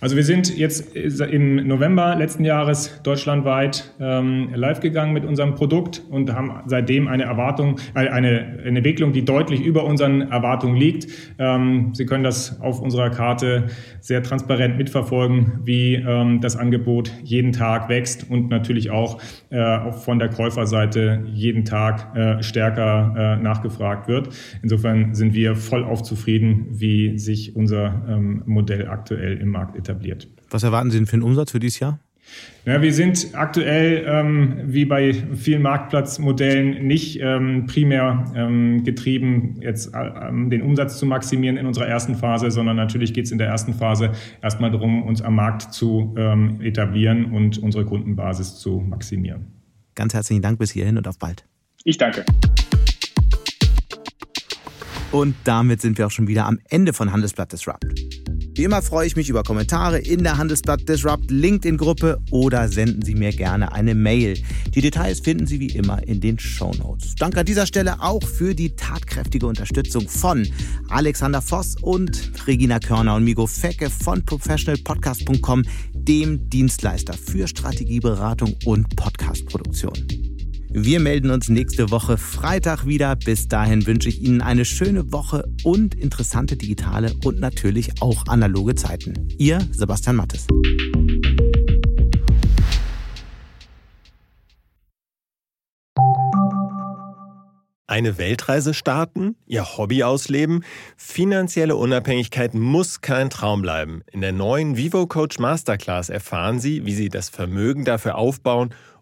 Also wir sind jetzt im November letzten Jahres deutschlandweit ähm, live gegangen mit unserem Produkt und haben seitdem eine Erwartung, äh, eine, eine Entwicklung, die deutlich über unseren Erwartungen liegt. Ähm, Sie können das auf unserer Karte sehr transparent mitverfolgen, wie ähm, das Angebot jeden Tag wächst und natürlich auch, äh, von der Käuferseite jeden Tag äh, stärker äh, nachgefragt wird. Insofern sind wir voll aufzufrieden, wie sich unser ähm, Modell aktuell im Markt etabliert. Was erwarten Sie denn für einen Umsatz für dieses Jahr? Ja, wir sind aktuell, ähm, wie bei vielen Marktplatzmodellen, nicht ähm, primär ähm, getrieben, jetzt äh, den Umsatz zu maximieren in unserer ersten Phase, sondern natürlich geht es in der ersten Phase erstmal darum, uns am Markt zu ähm, etablieren und unsere Kundenbasis zu maximieren. Ganz herzlichen Dank bis hierhin und auf bald. Ich danke. Und damit sind wir auch schon wieder am Ende von Handelsblatt Disrupt. Wie immer freue ich mich über Kommentare in der Handelsblatt Disrupt LinkedIn-Gruppe oder senden Sie mir gerne eine Mail. Die Details finden Sie wie immer in den Show Notes. Danke an dieser Stelle auch für die tatkräftige Unterstützung von Alexander Voss und Regina Körner und Migo Fecke von professionalpodcast.com, dem Dienstleister für Strategieberatung und Podcastproduktion. Wir melden uns nächste Woche Freitag wieder. Bis dahin wünsche ich Ihnen eine schöne Woche und interessante digitale und natürlich auch analoge Zeiten. Ihr Sebastian Mattes. Eine Weltreise starten, ihr Hobby ausleben, finanzielle Unabhängigkeit muss kein Traum bleiben. In der neuen Vivo Coach Masterclass erfahren Sie, wie Sie das Vermögen dafür aufbauen